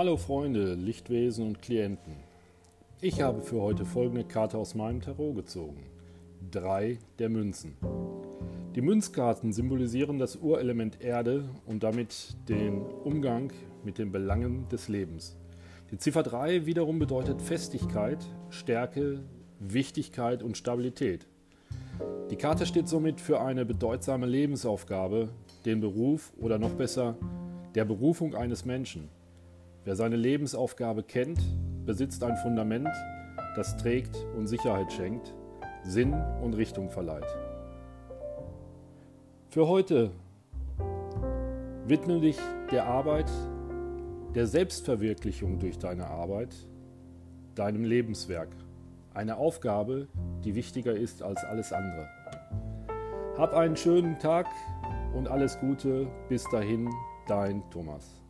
Freunde, Lichtwesen und Klienten. Ich habe für heute folgende Karte aus meinem Tarot gezogen. Drei der Münzen. Die Münzkarten symbolisieren das Urelement Erde und damit den Umgang mit den Belangen des Lebens. Die Ziffer 3 wiederum bedeutet Festigkeit, Stärke, Wichtigkeit und Stabilität. Die Karte steht somit für eine bedeutsame Lebensaufgabe, den Beruf oder noch besser der Berufung eines Menschen. Wer seine Lebensaufgabe kennt, besitzt ein Fundament, das trägt und Sicherheit schenkt, Sinn und Richtung verleiht. Für heute widme dich der Arbeit, der Selbstverwirklichung durch deine Arbeit, deinem Lebenswerk. Eine Aufgabe, die wichtiger ist als alles andere. Hab einen schönen Tag und alles Gute. Bis dahin, dein Thomas.